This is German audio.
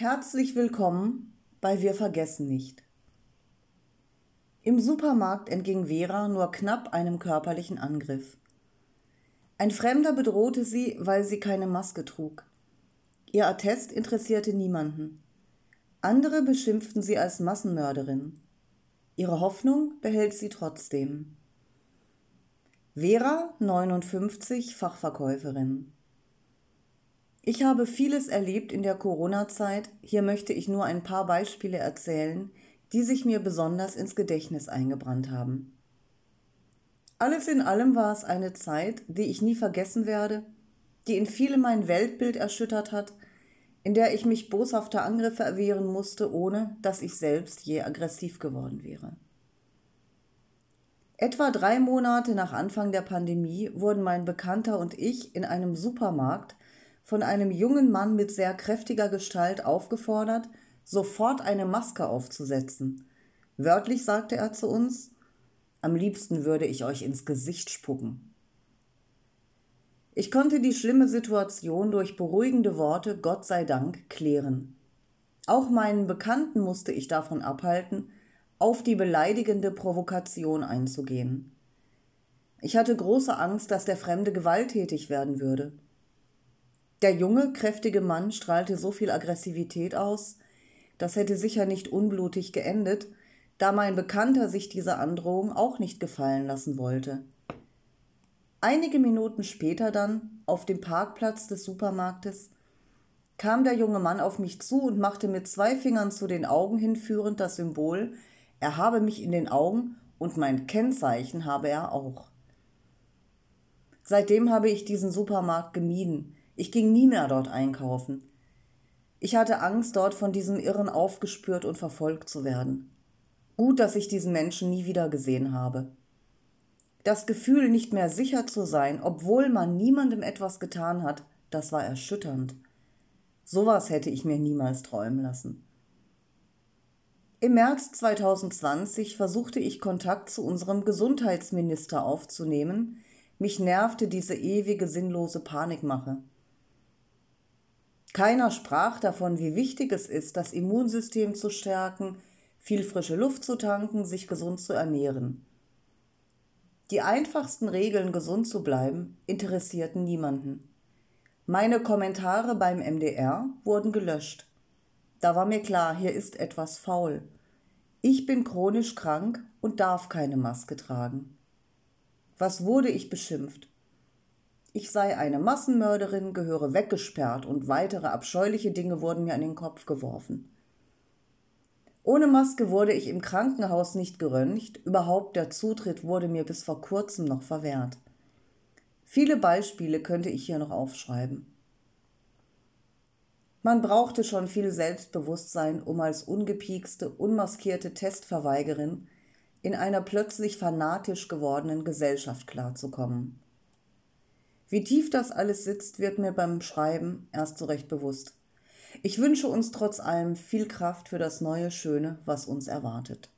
Herzlich willkommen bei Wir vergessen nicht. Im Supermarkt entging Vera nur knapp einem körperlichen Angriff. Ein Fremder bedrohte sie, weil sie keine Maske trug. Ihr Attest interessierte niemanden. Andere beschimpften sie als Massenmörderin. Ihre Hoffnung behält sie trotzdem. Vera, 59, Fachverkäuferin. Ich habe vieles erlebt in der Corona-Zeit. Hier möchte ich nur ein paar Beispiele erzählen, die sich mir besonders ins Gedächtnis eingebrannt haben. Alles in allem war es eine Zeit, die ich nie vergessen werde, die in vielem mein Weltbild erschüttert hat, in der ich mich boshafter Angriffe erwehren musste, ohne dass ich selbst je aggressiv geworden wäre. Etwa drei Monate nach Anfang der Pandemie wurden mein Bekannter und ich in einem Supermarkt von einem jungen Mann mit sehr kräftiger Gestalt aufgefordert, sofort eine Maske aufzusetzen. Wörtlich sagte er zu uns, am liebsten würde ich euch ins Gesicht spucken. Ich konnte die schlimme Situation durch beruhigende Worte, Gott sei Dank, klären. Auch meinen Bekannten musste ich davon abhalten, auf die beleidigende Provokation einzugehen. Ich hatte große Angst, dass der Fremde gewalttätig werden würde. Der junge, kräftige Mann strahlte so viel Aggressivität aus, das hätte sicher nicht unblutig geendet, da mein Bekannter sich diese Androhung auch nicht gefallen lassen wollte. Einige Minuten später dann, auf dem Parkplatz des Supermarktes, kam der junge Mann auf mich zu und machte mit zwei Fingern zu den Augen hinführend das Symbol, er habe mich in den Augen und mein Kennzeichen habe er auch. Seitdem habe ich diesen Supermarkt gemieden, ich ging nie mehr dort einkaufen. Ich hatte Angst, dort von diesem Irren aufgespürt und verfolgt zu werden. Gut, dass ich diesen Menschen nie wieder gesehen habe. Das Gefühl, nicht mehr sicher zu sein, obwohl man niemandem etwas getan hat, das war erschütternd. Sowas hätte ich mir niemals träumen lassen. Im März 2020 versuchte ich Kontakt zu unserem Gesundheitsminister aufzunehmen. Mich nervte diese ewige sinnlose Panikmache. Keiner sprach davon, wie wichtig es ist, das Immunsystem zu stärken, viel frische Luft zu tanken, sich gesund zu ernähren. Die einfachsten Regeln, gesund zu bleiben, interessierten niemanden. Meine Kommentare beim MDR wurden gelöscht. Da war mir klar, hier ist etwas faul. Ich bin chronisch krank und darf keine Maske tragen. Was wurde ich beschimpft? Ich sei eine Massenmörderin, gehöre weggesperrt und weitere abscheuliche Dinge wurden mir an den Kopf geworfen. Ohne Maske wurde ich im Krankenhaus nicht geröntgt, überhaupt der Zutritt wurde mir bis vor kurzem noch verwehrt. Viele Beispiele könnte ich hier noch aufschreiben. Man brauchte schon viel Selbstbewusstsein, um als ungepiekste, unmaskierte Testverweigerin in einer plötzlich fanatisch gewordenen Gesellschaft klarzukommen. Wie tief das alles sitzt, wird mir beim Schreiben erst so recht bewusst. Ich wünsche uns trotz allem viel Kraft für das neue Schöne, was uns erwartet.